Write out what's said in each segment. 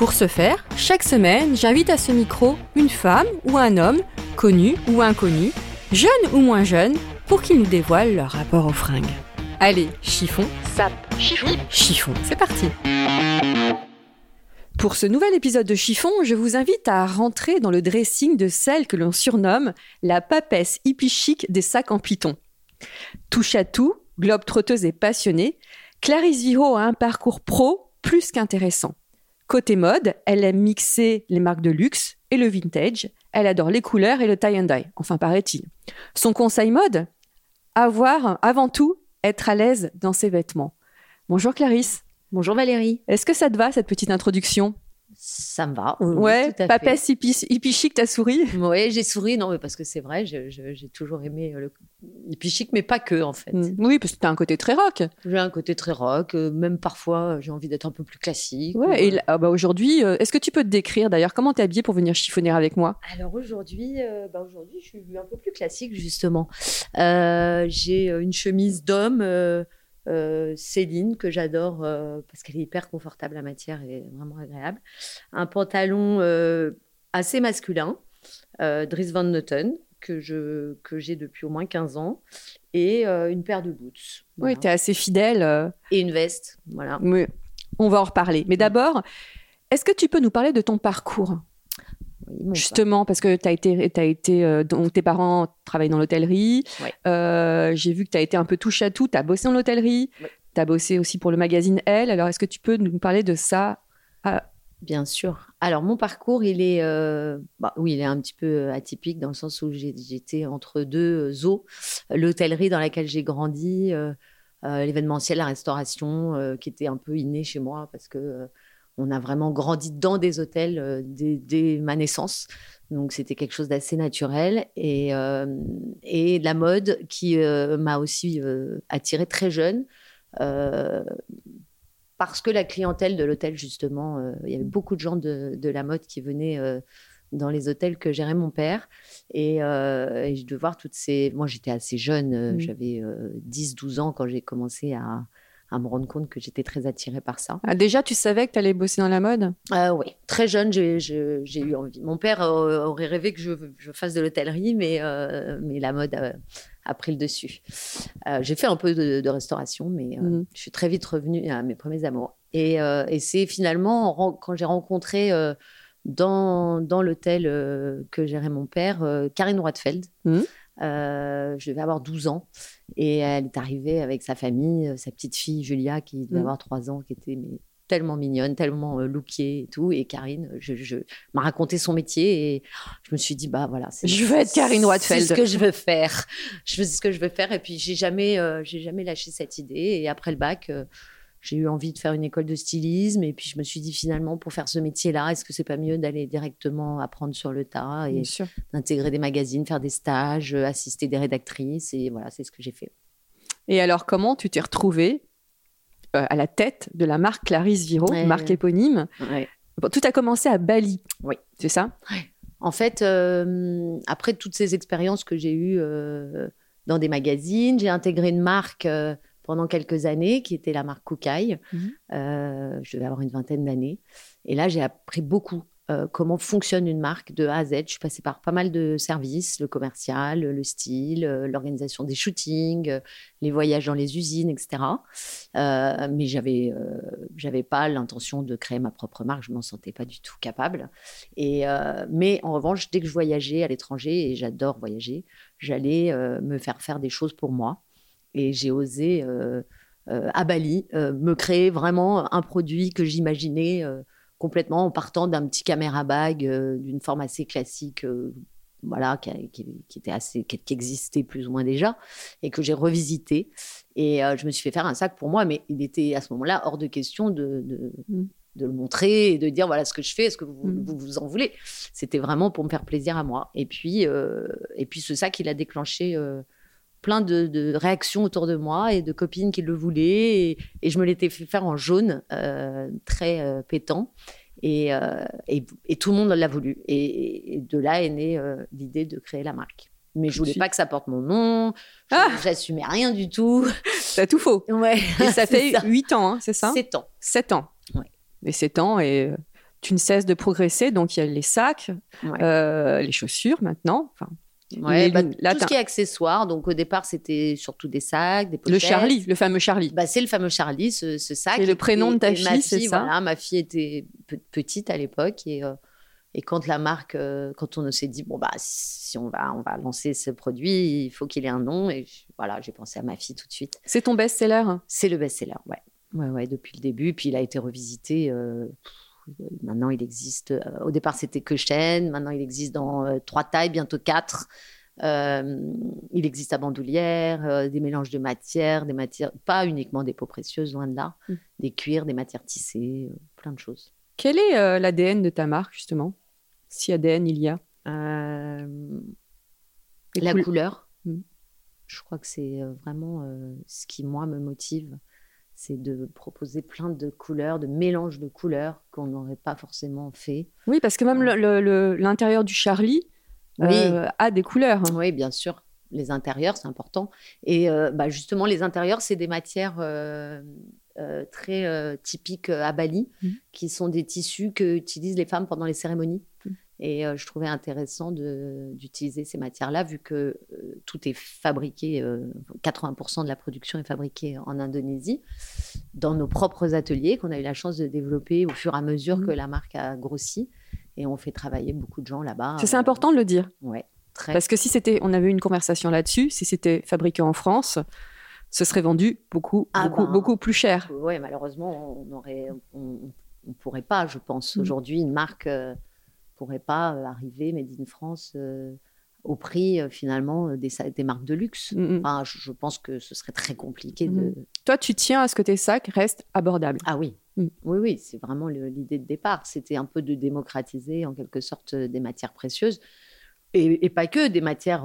Pour ce faire, chaque semaine, j'invite à ce micro une femme ou un homme, connu ou inconnu, jeune ou moins jeune, pour qu'ils nous dévoilent leur rapport aux fringues. Allez, chiffon, sap, chiffon, chiffon, c'est parti Pour ce nouvel épisode de Chiffon, je vous invite à rentrer dans le dressing de celle que l'on surnomme la papesse hippie chic des sacs en python. Touche à tout, globe trotteuse et passionnée, Clarisse Viro a un parcours pro plus qu'intéressant. Côté mode, elle aime mixer les marques de luxe et le vintage. Elle adore les couleurs et le tie and dye, enfin paraît-il. Son conseil mode? Avoir, avant tout, être à l'aise dans ses vêtements. Bonjour Clarisse. Bonjour Valérie. Est-ce que ça te va cette petite introduction? Ça me va. oui, Ouais, tout à papesse hippie, hippie chic, t'as souri fait. Oui, j'ai souri, non, mais parce que c'est vrai, j'ai toujours aimé euh, le hippie chic, mais pas que en fait. Mm. Oui, parce que t'as un côté très rock. J'ai un côté très rock, euh, même parfois euh, j'ai envie d'être un peu plus classique. Ouais, ou, et là- ah bah aujourd'hui, est-ce que tu peux te décrire d'ailleurs comment t'es habillée pour venir chiffonner avec moi? Alors aujourd'hui, euh, bah aujourd'hui, je suis un peu plus classique justement. Euh, j'ai une chemise d'homme. euh, euh, Céline que j'adore euh, parce qu'elle est hyper confortable la matière et vraiment agréable. Un pantalon euh, assez masculin, Dries Van Noten que je que j'ai depuis au moins 15 ans et une paire de boots. Oui, Voilà. t'es assez fidèle. et une veste, voilà. mais on va en reparler. Mais d'abord, est-ce que tu peux nous parler de ton parcours? Mon Justement, parce que t'as été, t'as été, euh, donc tes parents travaillent dans l'hôtellerie. Ouais. Euh, J'ai vu que tu as été un peu touche à tout. Tu as bossé dans l'hôtellerie. Ouais. Tu as bossé aussi pour le magazine Elle. Alors, est-ce que tu peux nous parler de ça? Bien sûr. Alors, mon parcours, il est, euh, bah, oui, il est un petit peu atypique dans le sens où j'étais entre deux eaux. L'hôtellerie dans laquelle j'ai grandi, l'événementiel, la restauration, qui était un peu inné chez moi parce que on a vraiment grandi dans des hôtels euh, dès, dès ma naissance. Donc, c'était quelque chose d'assez naturel. Et, euh, et la mode qui euh, m'a aussi attirée très jeune. parce que la clientèle de l'hôtel, justement, il y avait beaucoup de gens de, de la mode qui venaient dans les hôtels que gérait mon père. Et, euh, et je devais voir toutes ces... Moi, j'étais assez jeune, Mhm. j'avais 10-12 ans quand j'ai commencé à, à me rendre compte que j'étais très attirée par ça. Ah, Déjà, tu savais que tu allais bosser dans la mode? Euh, oui, très jeune, j'ai eu envie. Mon père euh, aurait rêvé que je, je fasse de l'hôtellerie, mais, euh, mais la mode a, pris le dessus. Euh, j'ai fait un peu de, de restauration, mais Mhm. je suis très vite revenue à mes premiers amours. Et, et c'est finalement quand j'ai rencontré dans, dans l'hôtel que gérait mon père, Karine Roitfeld. Mhm. Euh, je devais avoir 12 ans et elle est arrivée avec sa famille, euh, sa petite fille Julia qui devait Mhm. avoir 3 ans, qui était mais, tellement mignonne, tellement euh, lookée et tout. Et Karine, je, je- m'a raconté son métier et je me suis dit bah voilà, c'est- Je veux être Karine. C'est ce que je veux faire. Je c'est ce que je veux faire et puis j'ai jamais, euh, j'ai jamais lâché cette idée. Et après le bac, j'ai eu envie de faire une école de stylisme et puis je me suis dit finalement pour faire ce métier-là, est-ce que c'est pas mieux d'aller directement apprendre sur le tas et d'intégrer des magazines, faire des stages, euh, assister des rédactrices et voilà, c'est ce que j'ai fait. Et alors, comment tu t'es retrouvée euh, à la tête de la marque Clarisse Viro, Ouais, marque ouais. éponyme Bon, Tout a commencé à Bali. Oui. C'est ça? En fait, euh, après toutes ces expériences que j'ai eues euh, dans des magazines, j'ai intégré une marque pendant quelques années qui était la marque Koukaï. Mhm. Euh, je devais avoir une vingtaine d'années. Et là, j'ai appris beaucoup euh, comment fonctionne une marque de A à Z. Je suis passée par pas mal de services, le commercial, le style, euh, l'organisation des shootings, les voyages dans les usines, etc. mais j'avais, j'avais pas l'intention de créer ma propre marque. Je m'en sentais pas du tout capable. Et mais en revanche, dès que je voyageais à l'étranger et j'adore voyager, j'allais me faire faire des choses pour moi. Et j'ai osé à Bali me créer vraiment un produit que j'imaginais complètement en partant d'un petit caméra bag euh, d'une forme assez classique euh, voilà, qui, était assez, qui, existait plus ou moins déjà, et que j'ai revisité. Et euh, je me suis fait faire un sac pour moi, mais il était à ce moment-là hors de question de, de, mm. le montrer et de dire voilà ce que je fais, est-ce que vous, mm. vous, en voulez? C'était vraiment pour me faire plaisir à moi. Et puis, et puis ce sac, il a déclenché plein de, réactions autour de moi et de copines qui le voulaient. Et, je me l'étais fait faire en jaune, euh, très euh, pétant. Euh, et, et, tout le monde l'a voulu. Et, de là est née l'idée de créer la marque. Mais je voulais pas que ça porte mon nom. Ah J'assumais rien du tout. C'est tout faux. Ouais. Et ça fait huit 8 ans, hein, c'est ça? 7 ans. 7 ans. Ouais. Mais 7 ans et tu ne cesses de progresser. Donc il y a les sacs, les chaussures maintenant. Enfin, Ouais, bah, tout ce qui est accessoire. Donc au départ, c'était surtout des sacs, des pochettes. Le Charlie, le fameux Charlie. Bah, c'est le fameux Charlie, ce, sac. C'est le prénom de ta fille, c'est ça voilà, Ma fille était petite à l'époque et, euh, et quand la marque, euh, quand on s'est dit bon bah si on va on va lancer ce produit, il faut qu'il ait un nom et voilà, j'ai pensé à ma fille tout de suite. C'est ton best-seller? C'est le best-seller, ouais. Ouais, ouais, depuis le début. Puis il a été revisité. Euh, Maintenant, il existe. Euh, au départ, c'était que chaîne. Maintenant, il existe dans euh, trois tailles, bientôt quatre. Euh, il existe à bandoulière, des mélanges de matières, des matières, pas uniquement des peaux précieuses, loin de là, mm. des cuirs, des matières tissées, plein de choses. Quel est l'ADN de ta marque, justement? Si ADN il y a? La couleur. Mm. Je crois que c'est vraiment ce qui, moi, me motive c'est de proposer plein de couleurs, de mélanges de couleurs qu'on n'aurait pas forcément fait. Oui, parce que même l'intérieur du Charlie euh, a des couleurs. Oui, bien sûr. Les intérieurs, c'est important. Et euh, bah, justement, les intérieurs, c'est des matières euh, très typiques à Bali, mmh. qui sont des tissus que utilisent les femmes pendant les cérémonies. Et euh, je trouvais intéressant d'utiliser ces matières-là, vu que euh, tout est fabriqué, 80% euh, de la production est fabriquée en Indonésie, dans nos propres ateliers qu'on a eu la chance de développer au fur et à mesure mmh. que la marque a grossi. Et on fait travailler beaucoup de gens là-bas. C'est important de le dire. Ouais. Très. Parce que si c'était, on avait eu une conversation là-dessus, si c'était fabriqué en France, ce serait vendu beaucoup, ah beaucoup, ben, beaucoup plus cher. Oui, malheureusement, on aurait, on, pourrait pas, je pense. Mmh. Aujourd'hui, une marque pourrait pas euh, arriver Made in France euh, au prix euh, finalement des, des, marques de luxe. Mm, mm. Enfin, je, pense que ce serait très compliqué de. Mm. Toi, tu tiens à ce que tes sacs restent abordables. Ah oui. Oui, oui, c'est vraiment l'idée de départ. C'était un peu de démocratiser en quelque sorte des matières précieuses. Et, pas que des matières,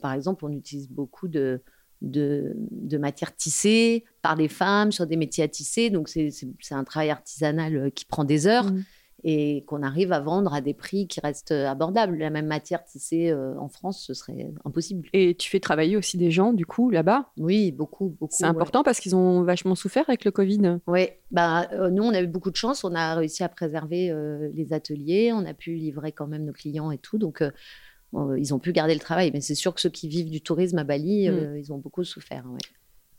par exemple, on utilise beaucoup de, de, de, matières tissées par des femmes sur des métiers à tisser. Donc, c'est un travail artisanal qui prend des heures et qu'on arrive à vendre à des prix qui restent abordables. La même matière tissée euh, en France, ce serait impossible. Et tu fais travailler aussi des gens, du coup, là-bas? Oui, beaucoup, beaucoup. C'est important parce qu'ils ont vachement souffert avec le Covid. Oui, bah, euh, nous, on a eu beaucoup de chance. On a réussi à préserver euh, les ateliers. On a pu livrer quand même nos clients et tout. Donc, ils ont pu garder le travail. Mais c'est sûr que ceux qui vivent du tourisme à Bali, mm. ils ont beaucoup souffert.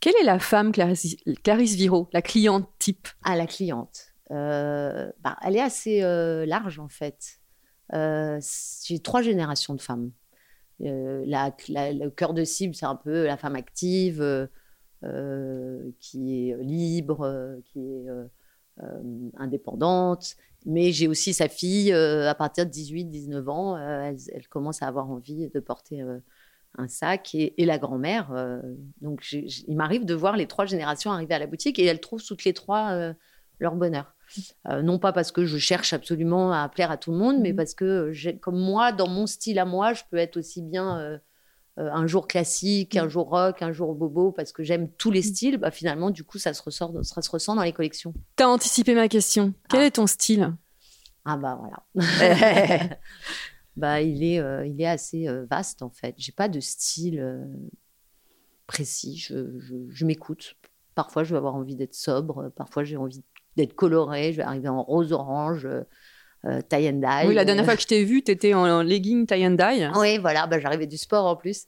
Quelle est la femme Clarisse, Clarisse Viro, la cliente type? Ah, la cliente. Euh, bah, elle est assez euh, large en fait. Euh, j'ai trois générations de femmes. le cœur de cible, c'est un peu la femme active, qui est libre, qui est indépendante. Mais j'ai aussi sa fille, à partir de 18-19 ans, elle, commence à avoir envie de porter un sac et, la grand-mère. donc il m'arrive de voir les trois générations arriver à la boutique et elles trouvent toutes les trois leur bonheur. Euh, non pas parce que je cherche absolument à plaire à tout le monde, mais mhm. parce que, comme moi, dans mon style à moi, je peux être aussi bien euh, euh, un jour classique, un mhm. jour rock, un jour bobo, parce que j'aime tous les mhm. styles. Bah, finalement, du coup, ça se, ressort, ça se ressent dans les collections. Tu as anticipé ma question. Quel ah. est ton style? Ah bah voilà. bah, il, est, il est assez vaste, en fait. J'ai pas de style précis. Je, je m'écoute. Parfois, je vais avoir envie d'être sobre. Parfois, j'ai envie d'être colorée. Je vais arriver en rose-orange. euh, tie and dye. Oui, la dernière fois que je t'ai vu, tu étais en, en legging tie and dye. Oui, voilà, bah, j'arrivais du sport en plus.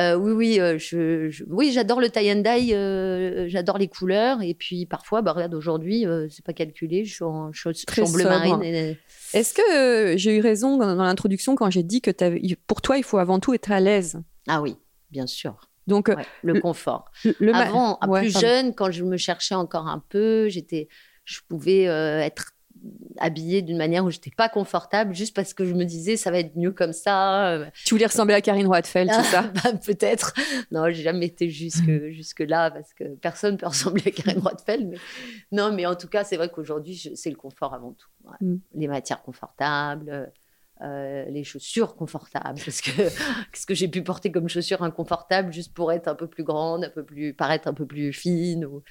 Euh, oui, oui, euh, je, je- oui, j'adore le tie and dye, euh, j'adore les couleurs. Et puis parfois, bah, regarde, aujourd'hui, euh, c'est pas calculé, je suis en, je suis- en bleu sobre. marine. et- Est-ce que euh, j'ai eu raison dans, dans l'introduction quand j'ai dit que pour toi, il faut avant tout être à l'aise? Ah oui, bien sûr. Donc, euh, Ouais, le, confort. le, le Avant, Ouais, plus pardon. jeune, quand je me cherchais encore un peu, j'étais, je pouvais euh, être habillée d'une manière où j'étais pas confortable, juste parce que je me disais ça va être mieux comme ça. euh, Tu voulais ressembler à Karine Roitfeld, c'est ça? Bah, Peut-être. Non, j'ai jamais été jusque, jusque là parce que personne peut ressembler à Karen Rothfeld. Mais... Non, mais en tout cas, c'est vrai qu'aujourd'hui, je- c'est le confort avant tout. Ouais. Mm. Les matières confortables, euh, les chaussures confortables. Parce que qu'est-ce que j'ai pu porter comme chaussures inconfortables juste pour être un peu plus grande, un peu plus paraître un peu plus fine ou...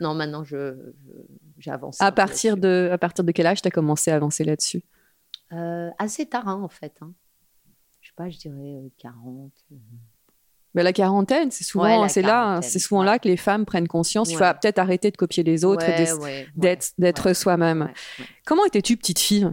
Non, maintenant, je, je- j'ai avancé. un à partir, de, à partir de quel âge tu as commencé à avancer là-dessus? Euh, assez tard, hein, en fait. hein. Je sais pas, je dirais euh, 40. euh, Ben, La quarantaine, c'est souvent, Ouais, c'est là, quarantaine, c'est souvent ouais. là que les femmes prennent conscience. Il faut Ouais. peut-être arrêter de copier les autres et ouais, ouais, ouais, d'être, ouais, soi-même. ouais, ouais. Comment étais-tu petite fille?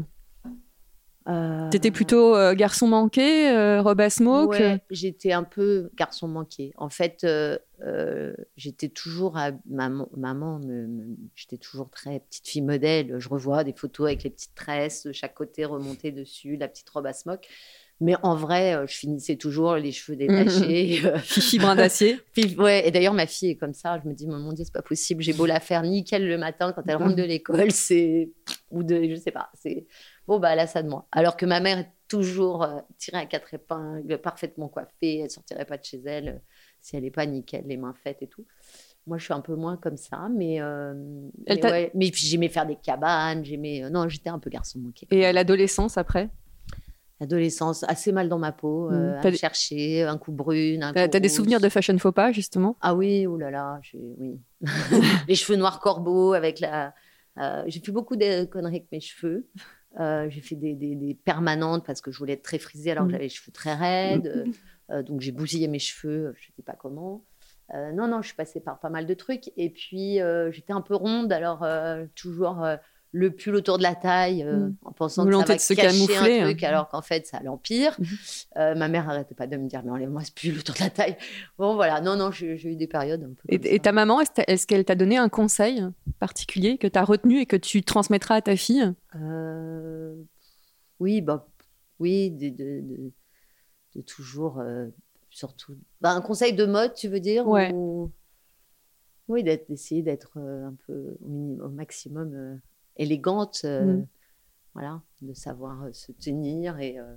Euh, T'étais plutôt euh, garçon manqué, euh, robe à smoke Ouais, j'étais un peu garçon manqué. En fait, euh, euh, j'étais toujours à maman. maman me- me- j'étais toujours très petite fille modèle. Je revois des photos avec les petites tresses de chaque côté remontées dessus, la petite robe à smoke. Mais en vrai, euh, je finissais toujours les cheveux détachés. euh, Fifi brin d'acier. ouais, et d'ailleurs, ma fille est comme ça. Je me dis, mon Dieu, c'est pas possible. J'ai beau la faire nickel le matin quand elle rentre de l'école, c'est. Ou de. Je sais pas. C'est. Bon, bah, elle a ça de moi. Alors que ma mère est toujours euh, tirée à quatre épingles, parfaitement coiffée. Elle sortirait pas de chez elle euh, si elle n'est pas nickel, les mains faites et tout. Moi, je suis un peu moins comme ça, mais. euh, Elle mais, ouais, mais puis j'aimais faire des cabanes. J'aimais. non, j'étais un peu garçon manqué. Et à l'adolescence après? Adolescence, assez mal dans ma peau, Mm. euh, à chercher un coup brune. un T'as des souvenirs de fashion faux pas, justement? Ah oui, oh là là, oui. les cheveux noirs corbeaux avec la. euh, j'ai fait beaucoup de conneries avec mes cheveux. Euh, j'ai fait des, des- des permanentes parce que je voulais être très frisée alors que Mhm. j'avais les cheveux très raides. Euh, donc j'ai bousillé mes cheveux, je ne sais pas comment. Euh, non, non, je suis passée par pas mal de trucs. Et puis euh, j'étais un peu ronde, alors euh, toujours euh, le pull autour de la taille, euh, Mhm. en pensant que ça se va cacher camoufler, un truc, hein. alors qu'en fait ça l'empire. Mhm. Euh, ma mère arrêtait pas de me dire mais enlève-moi ce pull autour de la taille. Bon voilà, non, non, j'ai eu des périodes un peu. Et, ta maman, est-ce qu'elle t'a donné un conseil particulier que tu as retenu et que tu transmettras à ta fille? Euh, oui, bah, oui, de, de, de- de toujours, surtout. Bah, un conseil de mode, tu veux dire Ouais. ou- Oui, d'essayer d'être un peu au, minimum, au maximum élégante, euh, Mm. voilà, de savoir euh, se tenir. Et, euh,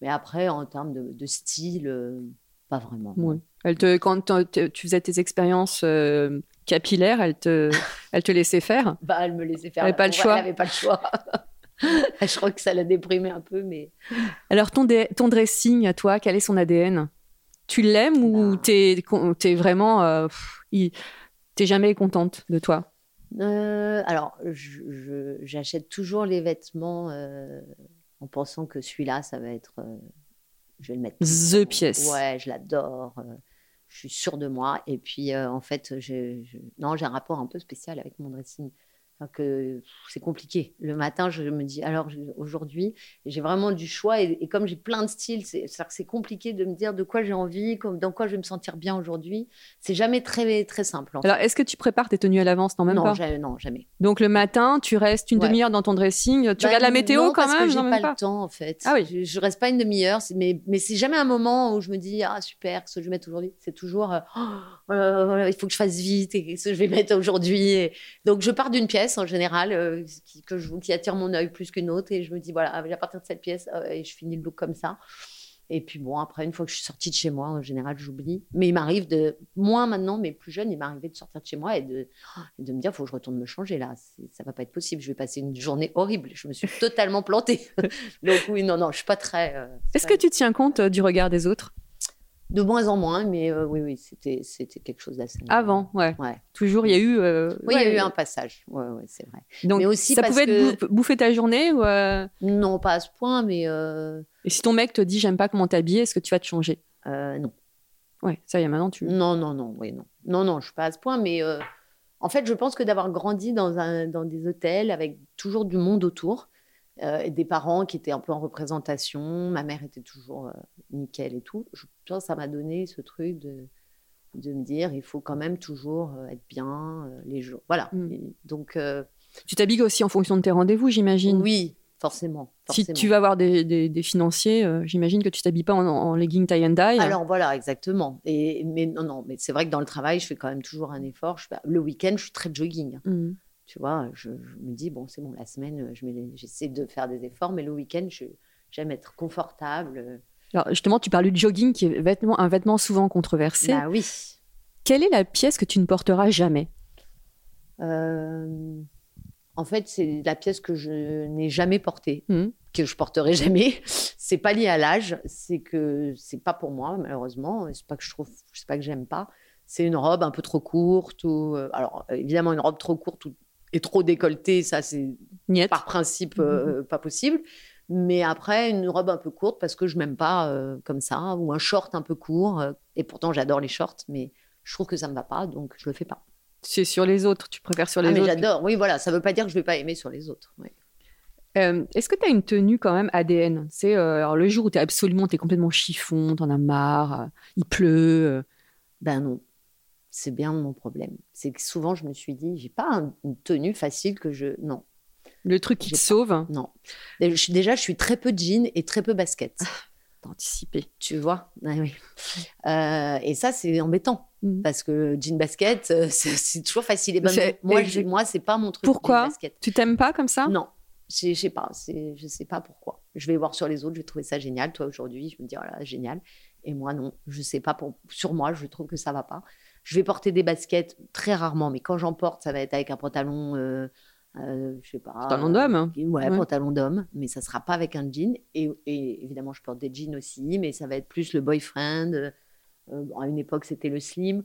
Mais après, en termes de, de style, pas vraiment. Elle te, quand tu faisais tes expériences capillaires, elle te, elle te laissait faire? Bah, elle me laissait faire. Elle avait pas le choix. Elle n'avait pas le choix. Je crois que ça l'a déprimée un peu, mais Alors, ton, ton dressing à toi, quel est son ADN Tu l'aimes ou Bah. t'es es vraiment. euh, t'es jamais contente de toi? Euh, alors, j'achète toujours les vêtements euh, en pensant que celui-là, ça va être. euh, je vais le mettre. The pièce. Ouais, je l'adore. je suis sûre de moi. Et puis, en fait, je, je- non, j'ai un rapport un peu spécial avec mon dressing. Pff, c'est compliqué. Le matin, je me dis, alors aujourd'hui, j'ai vraiment du choix. Et, et comme j'ai plein de styles, c'est compliqué de me dire de quoi j'ai envie, comme, dans quoi je vais me sentir bien aujourd'hui. C'est jamais très, très simple. en fait. Alors, est-ce que tu prépares tes tenues à l'avance? Non, même non, pas. jamais, non, jamais. Donc, le matin, tu restes une Ouais. demi-heure dans ton dressing. Tu Bah, regardes la météo non, quand parce même? que j'ai même pas, le temps en fait. Ah oui. Je, je reste pas une demi-heure, mais, mais c'est jamais un moment où je me dis ah super, qu'est-ce que je vais mettre aujourd'hui. C'est toujours euh, Oh, euh, il faut que je fasse vite et qu'est-ce que je vais mettre aujourd'hui. Donc je pars d'une pièce en général euh, qui, que je, qui attire mon œil plus qu'une autre et je me dis voilà à partir de cette pièce euh, et je finis le look comme ça. Et puis bon, après, une fois que je suis sortie de chez moi, en général, j'oublie. Mais il m'arrive de, moins maintenant, mais plus jeune, il m'arrivait de sortir de chez moi et de, me dire, il faut que je retourne me changer là. Ça va pas être possible. Je vais passer une journée horrible. Je me suis totalement plantée. Donc oui, non, non, je suis pas très. euh, Est-ce pas- que tu tiens compte du regard des autres? De moins en moins, mais euh, oui, oui, c'était, c'était quelque chose d'assez. Avant, ouais. Ouais. Toujours, il y a eu. euh, Oui, il y a eu un passage. Ouais, ouais, c'est vrai. Donc, mais aussi ça parce pouvait que- être bou- bouffer ta journée ou, euh, Non, pas à ce point, mais euh, Et si ton mec te dit j'aime pas comment t'habiller, est-ce que tu vas te changer? Euh, non. Ouais, ça y est, maintenant tu. Non, non, non, oui, non. Non, non, je suis pas à ce point, mais euh, en fait, je pense que d'avoir grandi dans, un, dans des hôtels avec toujours du monde autour, euh, des parents qui étaient un peu en représentation. Ma mère était toujours euh, nickel et tout. Je que ça m'a donné ce truc de, de me dire il faut quand même toujours euh, être bien les jours. Voilà. Mm. Et donc, Tu t'habilles aussi en fonction de tes rendez-vous, j'imagine. oui, forcément. Si tu vas voir des, des- des financiers, euh, j'imagine que tu t'habilles pas en, en legging tie and dye. Alors voilà, exactement. Et, mais non, non, mais c'est vrai que dans le travail, je fais quand même toujours un effort. Je fais- le week-end, je suis très jogging. Mm. Tu vois, je, je me dis, bon, c'est bon, la semaine, je mets- j'essaie de faire des efforts, mais le week-end, j'aime être confortable. Alors justement, tu parles du jogging qui est vêtement, un vêtement souvent controversé. Bah oui. Quelle est la pièce que tu ne porteras jamais? Euh, en fait, c'est la pièce que je n'ai jamais portée, Mhm. que je porterai jamais. C'est pas lié à l'âge, c'est que c'est pas pour moi, malheureusement. C'est pas que je trouve, c'est pas que j'aime pas. C'est une robe un peu trop courte ou, euh, alors euh, évidemment, une robe trop courte ou, et trop décolletée, ça c'est par principe euh, pas possible. Mais après, une robe un peu courte parce que je m'aime pas euh, comme ça, ou un short un peu court. euh, et pourtant, j'adore les shorts, mais je trouve que ça me va pas, donc je le fais pas. C'est sur les autres. Tu préfères sur les Ah, mais autres? j'adore. Oui, voilà, ça veut pas dire que je vais pas aimer sur les autres. oui. Euh, Est-ce que tu as une tenue quand même ADN C'est le jour où tu es absolument, tu es complètement chiffon, t'en as marre, il pleut. Ben non, c'est bien mon problème. C'est que souvent, je me suis dit, j'ai pas un- une tenue facile que je. Non, le truc qui te pas. sauve, non. Je suis- Déjà, je suis très peu jean et très peu basket. t'as anticipé. Tu vois? Ah oui. Euh, Et ça, c'est embêtant. Mhm. Parce que jean basket, euh, c'est toujours facile. Et ben, non, moi, je- moi, c'est pas mon truc. Pourquoi? Tu t'aimes pas comme ça? Non, je sais pas. Je sais pas pourquoi. Je vais voir sur les autres, je vais trouver ça génial. Toi, aujourd'hui, je me dis, voilà, génial. Et moi, non, je sais pas. Pour... Sur moi, je trouve que ça va pas. Je vais porter des baskets très rarement, mais quand j'en porte, ça va être avec un pantalon, euh, euh, je sais pas. Pantalon d'homme. hein. euh, Ouais, Ouais. pantalon d'homme, mais ça sera pas avec un jean. Et, et évidemment, je porte des jeans aussi, mais ça va être plus le boyfriend. euh, euh, à une époque, c'était le slim.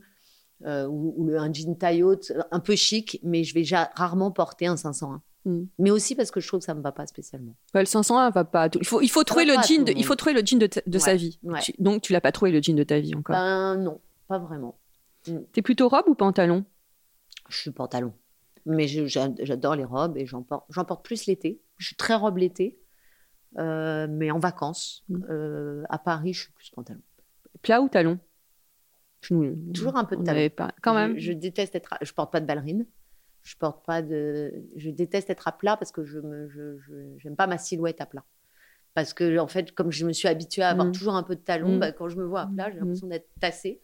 ou, ou le, un jean taille haute, un peu chic, mais je vais ja- rarement porter un 501. Mm. Mais aussi parce que je trouve que ça me va pas spécialement. Ouais, le 501 va pas. à tout- Il faut, il faut trouver va le jean. De, il faut trouver le jean de, ta- de sa vie. ouais. Tu- donc tu l'as pas trouvé le jean de ta vie encore. Ben non, pas vraiment. T'es plutôt robe ou pantalon? Je suis pantalon. Mais je- j'a- j'adore les robes et j'en porte, plus l'été. Je suis très robe l'été. Euh, mais en vacances, Mm. euh, à Paris, je suis plus pantalon. Plat ou talon? Je Toujours un peu de on talon. Pas... Quand je, même. Je déteste être. À... Je porte pas de ballerine. Je porte pas de. Je déteste être à plat parce que je me. Je, je- j'aime pas ma silhouette à plat. Parce que en fait, comme je me suis habituée à avoir Mm. toujours un peu de talon, Mm. bah, quand je me vois à plat, j'ai l'impression d'être tassée.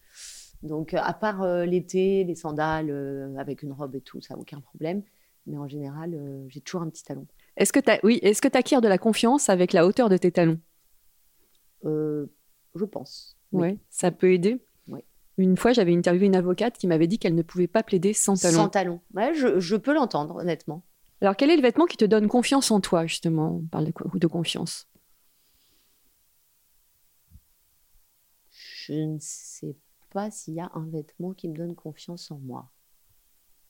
Donc, euh, à part euh, l'été, les sandales euh, avec une robe et tout, ça aucun problème. Mais en général, euh, j'ai toujours un petit talon. Est-ce que tu oui, est-ce que tu acquiers de la confiance avec la hauteur de tes talons? Je pense. Oui. Ouais, ça peut aider. Ouais. Une fois, j'avais interviewé une avocate qui m'avait dit qu'elle ne pouvait pas plaider sans talons. Sans talon. Ouais, je, je peux l'entendre, honnêtement. Alors, quel est le vêtement qui te donne confiance en toi, justement? On parle de confiance? Je ne sais pas s'il y a un vêtement qui me donne confiance en moi.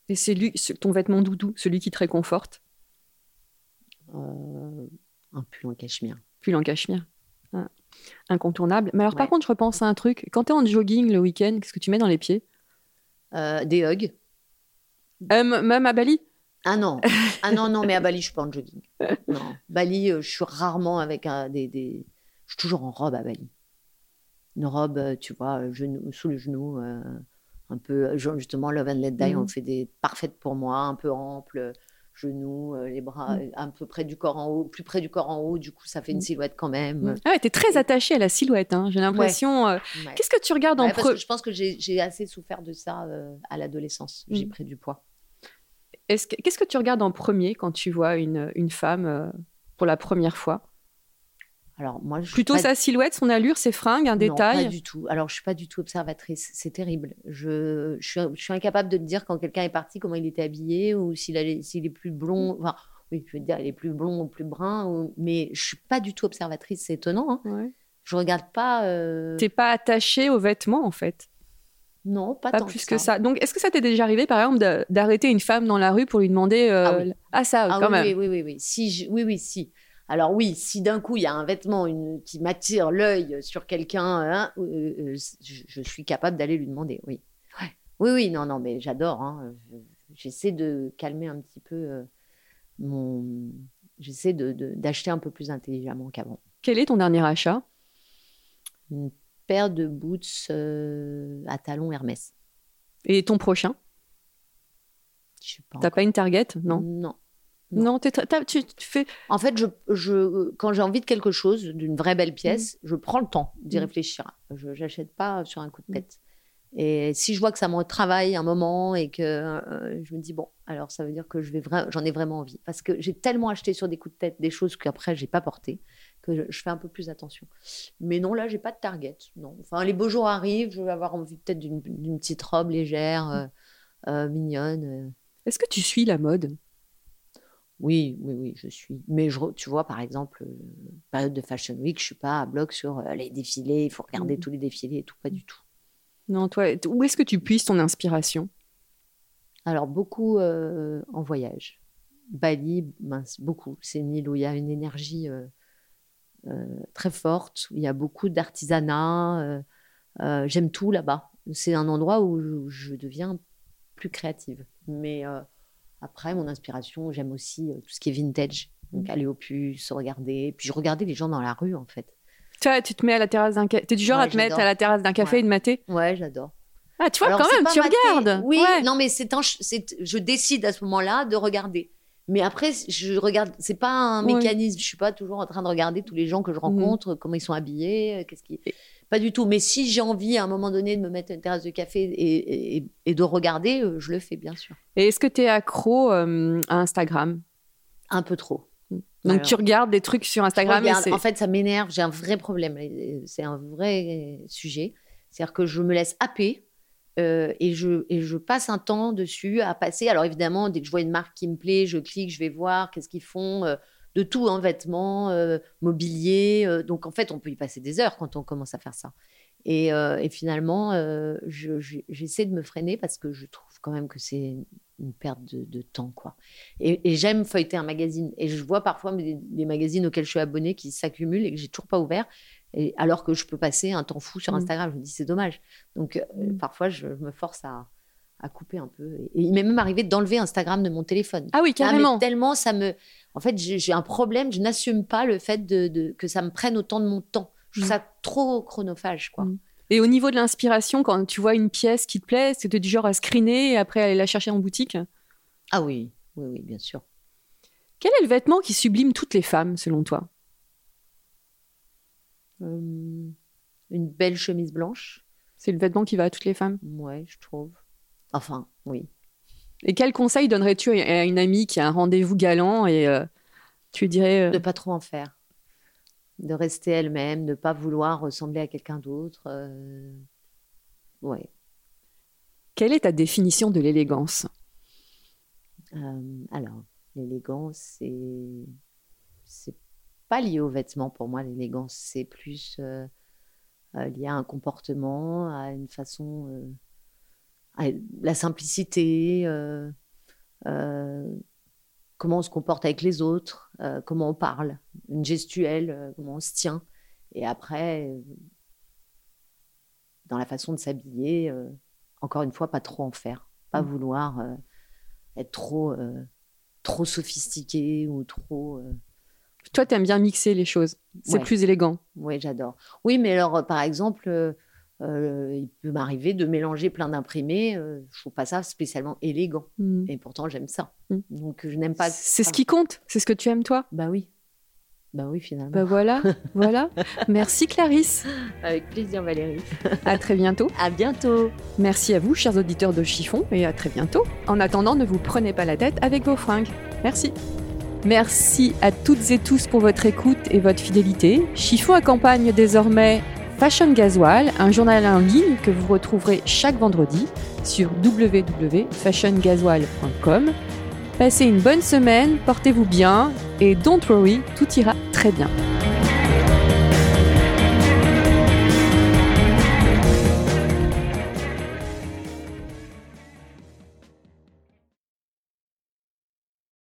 Et c'est lui, ton vêtement doudou, celui qui te réconforte, Euh, un pull en cachemire. pull en cachemire. Ah, Incontournable. Mais alors, par contre, je repense à un truc. Quand tu es en jogging le week-end, qu'est-ce que tu mets dans les pieds? Euh, des hugs. Euh, m- Même à Bali? Ah non, ah non, non, mais à Bali, je suis pas en jogging. Non, Bali, euh, je suis rarement avec un, des, des- Je suis toujours en robe à Bali. Une robe, euh, tu vois, euh, genou, sous le genou, euh, un peu, justement, Love and Let Die, Mhm. on fait des parfaites pour moi, un peu ample, genoux, les bras euh, un peu près du corps en haut, plus près du corps en haut, du coup, ça fait une Mhm. silhouette quand même. Ah ouais, t'es très attachée à la silhouette, hein, j'ai l'impression. euh, Ouais. Qu'est-ce que tu regardes en Ouais, parce pre- que je pense que j'ai assez souffert de ça euh, à l'adolescence. J'ai pris du poids. Est-ce que- Qu'est-ce que tu regardes en premier quand tu vois une, une femme pour la première fois? Alors, moi, je suis Plutôt sa silhouette, son allure, ses fringues, un Non, détail pas du tout. Alors, je suis pas du tout observatrice. C'est terrible. Je, je, suis, je suis incapable de te dire quand quelqu'un est parti comment il était habillé ou s'il est plus blond. Enfin, oui, je veux dire, il est plus blond ou plus brun. ou- Mais je suis pas du tout observatrice. C'est étonnant. Hein. Ouais. Je regarde pas. euh, T'es pas attachée aux vêtements, en fait. Non, pas, Pas tant plus que ça. Donc, est-ce que ça t'est déjà arrivé, par exemple, d'arrêter une femme dans la rue pour lui demander. euh, Ah oui. Ah, ça, Ah quand oui, même? oui, oui, oui, oui. Si, je- oui, oui, si. Alors oui, si d'un coup il y a un vêtement une- qui m'attire l'œil sur quelqu'un, hein, euh, euh, je, je suis capable d'aller lui demander. Oui, Ouais. oui, oui, non, non, mais j'adore. hein. Je- J'essaie de calmer un petit peu euh, mon j'essaie de- de- d'acheter un peu plus intelligemment qu'avant. Quel est ton dernier achat? Une paire de boots euh, à talons Hermès. Et ton prochain? Je sais pas. T'as pas une target? Non. Non. Non, tu tu fais. En fait, je, je, quand j'ai envie de quelque chose, d'une vraie belle pièce, je prends le temps d'y Mm. réfléchir. Je n'achète pas sur un coup de tête. Et si je vois que ça me travaille un moment et que euh, je me dis, bon, alors ça veut dire que je vais vra- j'en ai vraiment envie. Parce que j'ai tellement acheté sur des coups de tête des choses qu'après, j'ai pas portées, que je, je fais un peu plus attention. Mais non, là, j'ai pas de target. Non. Enfin, les beaux jours arrivent, je vais avoir envie peut-être d'une d'une petite robe légère, euh, euh, mignonne. Est-ce que tu suis la mode? Oui, oui, oui, je suis. Mais je, tu vois, par exemple, euh, période de Fashion Week, je suis pas à bloc sur euh, les défilés, il faut regarder Mhm. tous les défilés et tout, pas du tout. Non, toi, où est-ce que tu puisses ton inspiration? Alors, beaucoup euh, en voyage. Bali, mince, beaucoup. C'est une île où il y a une énergie très forte, où il y a beaucoup d'artisanat. J'aime tout là-bas. C'est un endroit où je, je deviens plus créative. Mais après, mon inspiration, j'aime aussi euh, tout ce qui est vintage. Donc, aller aux puces, regarder. Puis, je regardais les gens dans la rue, en fait. Toi, tu te mets à la terrasse d'un café. T'es du genre Ouais, à te mettre à la terrasse d'un café Ouais. et de mater? Ouais, j'adore. Ah, tu vois, Alors, quand même, tu maté. regardes. Oui, Ouais. non, mais c'est je décide à ce moment-là de regarder. Mais après, je regarde. C'est pas un mécanisme. Je suis pas toujours en train de regarder tous les gens que je rencontre, comment ils sont habillés, euh, qu'est-ce qui. Pas du tout. Mais si j'ai envie à un moment donné de me mettre à une terrasse de café et, et- et de regarder, euh, je le fais bien sûr. Et est-ce que tu es accro euh, à Instagram? Un peu trop. Donc Alors, tu regardes des trucs sur Instagram et. En fait, ça m'énerve. J'ai un vrai problème. C'est un vrai sujet. C'est-à-dire que je me laisse happer euh, et, je, et je passe un temps dessus à passer. Alors évidemment, dès que je vois une marque qui me plaît, je clique, je vais voir qu'est-ce qu'ils font. euh, de tout, hein, vêtements, euh, mobilier. euh, donc en fait, on peut y passer des heures quand on commence à faire ça. Et, euh, et finalement, euh, je- je- j'essaie de me freiner parce que je trouve quand même que c'est une perte de, de temps, quoi. Et, et j'aime feuilleter un magazine. Et je vois parfois des, des magazines auxquels je suis abonnée qui s'accumulent et que j'ai toujours pas ouvert. Et alors que je peux passer un temps fou sur Mm. Instagram, je me dis c'est dommage. Donc euh, Mm. parfois je, je me force à, à couper un peu. Et, et il m'est même arrivé d'enlever Instagram de mon téléphone. Ah oui, Ah, carrément. tellement ça me. En fait, j'ai un problème. Je n'assume pas le fait de, de- que ça me prenne autant de mon temps. Je trouve Mm. ça trop chronophage, quoi. Mm. Et au niveau de l'inspiration, quand tu vois une pièce qui te plaît, es du genre à screener et après aller la chercher en boutique? Ah oui, oui, oui, bien sûr. Quel est le vêtement qui sublime toutes les femmes, selon toi? Hum, une belle chemise blanche. C'est le vêtement qui va à toutes les femmes? Ouais, je trouve. Enfin, oui. Et quel conseil donnerais-tu à une amie qui a un rendez-vous galant et euh, tu dirais euh, De pas trop en faire. De rester elle-même, de pas vouloir ressembler à quelqu'un d'autre. euh, Ouais. quelle est ta définition de l'élégance? Euh, alors, l'élégance, c'est. Pas lié aux vêtements pour moi, l'élégance. C'est plus euh, lié à un comportement, à une façon. La simplicité, euh, euh, comment on se comporte avec les autres, euh, comment on parle, une gestuelle, comment on se tient. Et après, dans la façon de s'habiller, encore une fois, pas trop en faire. Pas Mm. vouloir. être trop, trop sophistiqué ou trop. Toi, tu aimes bien mixer les choses. C'est Ouais. plus élégant. Oui, j'adore. Oui, mais alors, par exemple, euh, il peut m'arriver de mélanger plein d'imprimés. euh, je trouve pas ça spécialement élégant. Mm. Et pourtant, j'aime ça. Mm. Donc, je n'aime pas. C'est ce ça. qui compte. C'est ce que tu aimes, toi? Bah oui. Bah oui, finalement. Bah voilà, voilà. Merci Clarisse. Avec plaisir, Valérie. À très bientôt. À bientôt. Merci à vous, chers auditeurs de Chiffon, et à très bientôt. En attendant, ne vous prenez pas la tête avec vos fringues. Merci. Merci à toutes et tous pour votre écoute et votre fidélité. Chiffon accompagne désormais Fashion Gasoil, un journal en ligne que vous retrouverez chaque vendredi sur www.fashiongasoil.com. Passez une bonne semaine, portez-vous bien et don't worry, tout ira très bien.